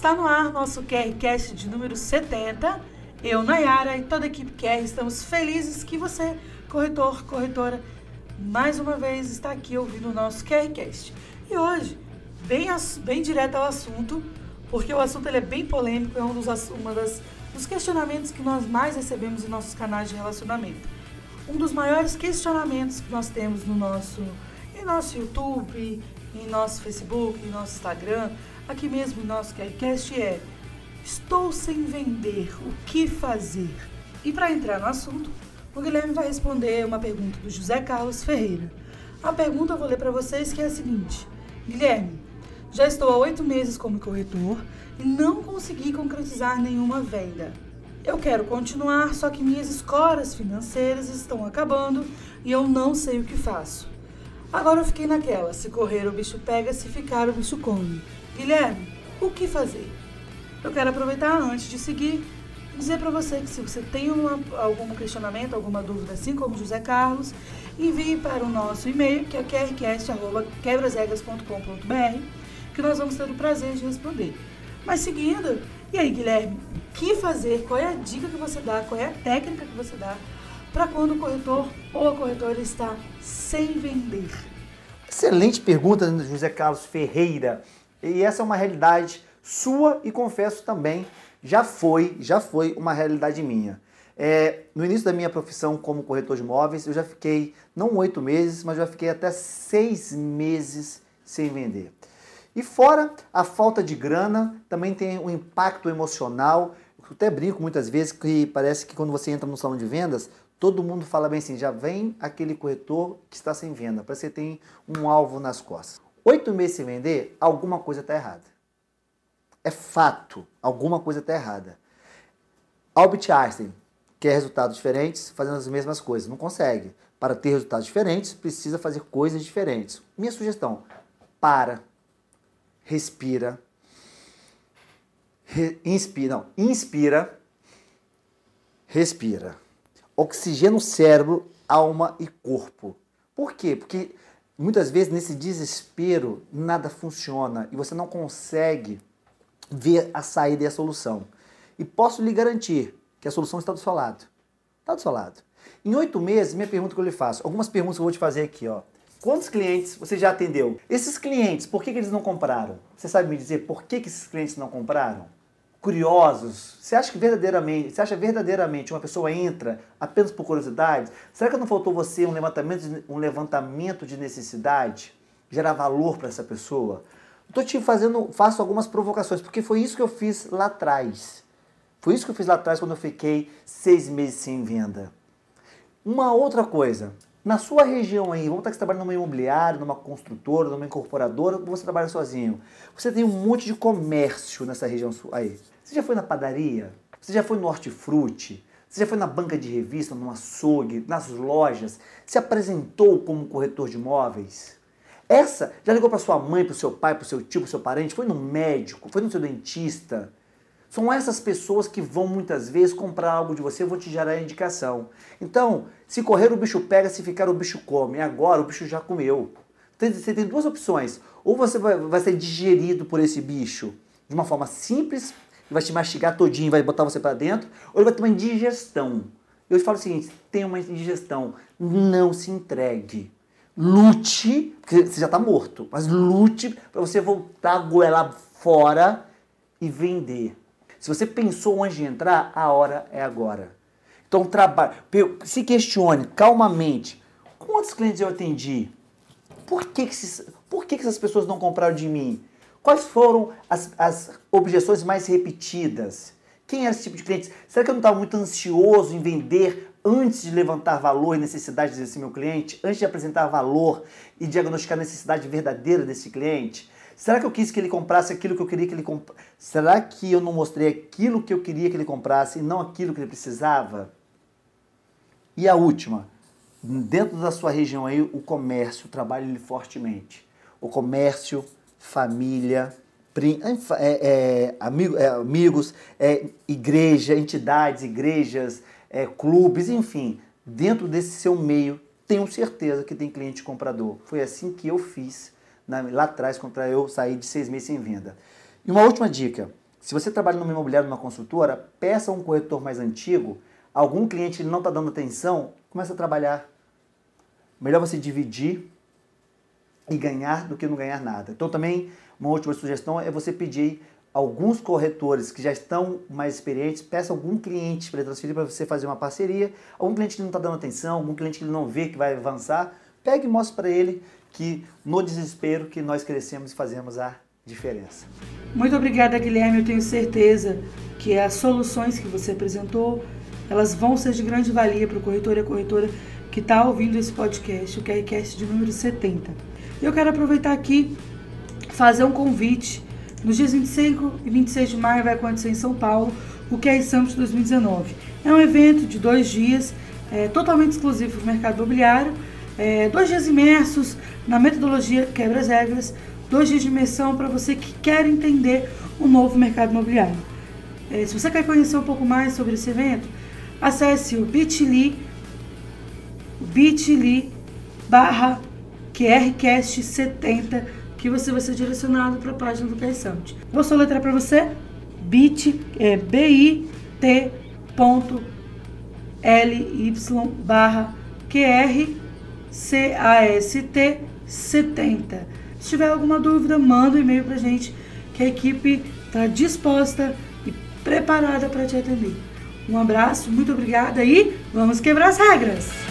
Está no ar nosso QRCast de número 70. Eu, Nayara e toda a equipe QR estamos felizes que você, corretor, corretora, mais uma vez está aqui ouvindo o nosso QRCast. E hoje, bem, bem direto ao assunto, porque o assunto é bem polêmico, é um dos, uma das, dos questionamentos que nós mais recebemos em nossos canais de relacionamento. Um dos maiores questionamentos que nós temos no nosso, em nosso YouTube, em nosso Facebook, em nosso Instagram, aqui mesmo no nosso QRCast é Estou sem vender, o que fazer? E para entrar no assunto, o Guilherme vai responder uma pergunta do José Carlos Ferreira. A pergunta eu vou ler para vocês que é a seguinte: Guilherme, já estou há oito meses como corretor e não consegui concretizar nenhuma venda. Eu quero continuar, só que minhas escoras financeiras estão acabando e eu não sei o que faço. Agora eu fiquei naquela: se correr o bicho pega, se ficar o bicho come. Guilherme, o que fazer? Eu quero aproveitar antes de seguir dizer para você que se você tem uma, algum questionamento, alguma dúvida, assim como José Carlos, envie para o nosso e-mail, que é qrcast.quebrasregras.com.br, que nós vamos ter o prazer de responder. Mas seguindo, e aí, Guilherme, o que fazer? Qual é a dica que você dá? Qual é a técnica que você dá para quando o corretor ou a corretora está sem vender? Excelente pergunta, José Carlos Ferreira. E essa é uma realidade sua e confesso também já foi, já foi uma realidade minha. É, no início da minha profissão como corretor de imóveis, eu já fiquei, não oito meses, mas já fiquei até seis meses sem vender. E fora a falta de grana, também tem um impacto emocional. Eu até brinco muitas vezes que parece que quando você entra no salão de vendas, todo mundo fala bem assim, já vem aquele corretor que está sem venda, parece que tem um alvo nas costas. Oito meses sem vender, alguma coisa está errada. É fato, alguma coisa está errada. Albert Einstein quer resultados diferentes fazendo as mesmas coisas, não consegue. Para ter resultados diferentes, precisa fazer coisas diferentes. Minha sugestão, para, respira, re, inspira, não, inspira, respira. Oxigena o cérebro, alma e corpo. Por quê? Porque muitas vezes nesse desespero nada funciona e você não consegue ver a saída e a solução. E posso lhe garantir que a solução está do seu lado. Está do seu lado. Em oito meses, minha pergunta que eu lhe faço, algumas perguntas que eu vou te fazer aqui, ó. Quantos clientes você já atendeu? Esses clientes, por que, que eles não compraram? Você sabe me dizer por que, que esses clientes não compraram? Curiosos? Você acha que verdadeiramente, você acha verdadeiramente uma pessoa entra apenas por curiosidade? Será que não faltou você um levantamento de, um levantamento de necessidade? Gerar valor para essa pessoa? Estou te fazendo, faço algumas provocações, porque foi isso que eu fiz lá atrás. Foi isso que eu fiz lá atrás quando eu fiquei seis meses sem venda. Uma outra coisa, na sua região aí, vamos estar que você trabalha numa imobiliária, numa construtora, numa incorporadora, ou você trabalha sozinho. Você tem um monte de comércio nessa região aí. Você já foi na padaria? Você já foi no hortifruti? Você já foi na banca de revista, no açougue, nas lojas? Se apresentou como corretor de imóveis? Essa já ligou para sua mãe, para o seu pai, para o seu tio, para seu parente, foi no médico, foi no seu dentista. São essas pessoas que vão muitas vezes comprar algo de você, eu vou te gerar indicação. Então, se correr o bicho pega, se ficar o bicho come. Agora o bicho já comeu. Você tem duas opções. Ou você vai, vai ser digerido por esse bicho de uma forma simples, vai te mastigar todinho, vai botar você para dentro, ou ele vai ter uma indigestão. Eu te falo o seguinte, tem uma indigestão, não se entregue lute, porque você já está morto, mas lute para você voltar a goela fora e vender. Se você pensou antes de entrar, a hora é agora. Então trabalhe, se questione calmamente. Quantos clientes eu atendi? Por que, que, esses, por que, que essas pessoas não compraram de mim? Quais foram as, as objeções mais repetidas? Quem era esse tipo de cliente? Será que eu não estava muito ansioso em vender antes de levantar valor e necessidade desse meu cliente, antes de apresentar valor e diagnosticar a necessidade verdadeira desse cliente? Será que eu quis que ele comprasse aquilo que eu queria que ele comprasse? Será que eu não mostrei aquilo que eu queria que ele comprasse e não aquilo que ele precisava? E a última, dentro da sua região aí, o comércio trabalha fortemente. O comércio, família, é, é, amigo, é, amigos, é, igreja, entidades, igrejas, é, clubes, enfim, dentro desse seu meio, tenho certeza que tem cliente comprador. Foi assim que eu fiz na, lá atrás, quando eu saí de seis meses sem venda. E uma última dica: Se você trabalha numa imobiliária, numa consultora, peça um corretor mais antigo, algum cliente não está dando atenção, começa a trabalhar. Melhor você dividir e ganhar do que não ganhar nada. Então também uma última sugestão é você pedir alguns corretores que já estão mais experientes, peça algum cliente para transferir para você fazer uma parceria, algum cliente que não está dando atenção, algum cliente que não vê que vai avançar, pegue e mostre para ele que no desespero que nós crescemos e fazemos a diferença. Muito obrigada, Guilherme. Eu tenho certeza que as soluções que você apresentou, elas vão ser de grande valia para o corretor e a corretora que está ouvindo esse podcast, o QRCast de número 70. Eu quero aproveitar aqui fazer um convite. Nos dias 25 e 26 de maio vai acontecer em São Paulo o QR Summit 2019. É um evento de dois dias, é, totalmente exclusivo para o mercado imobiliário, é, dois dias imersos na metodologia quebra as regras, dois dias de imersão para você que quer entender o novo mercado imobiliário. É, se você quer conhecer um pouco mais sobre esse evento, acesse o bit.ly bit.ly barra QRCast70 que você vai ser direcionado para a página do Summit. Vou só letrar para você bit é bit.ly barra QRCAST 70. Se tiver alguma dúvida, manda um e-mail para a gente que a equipe está disposta e preparada para te atender. Um abraço, muito obrigada e vamos quebrar as regras!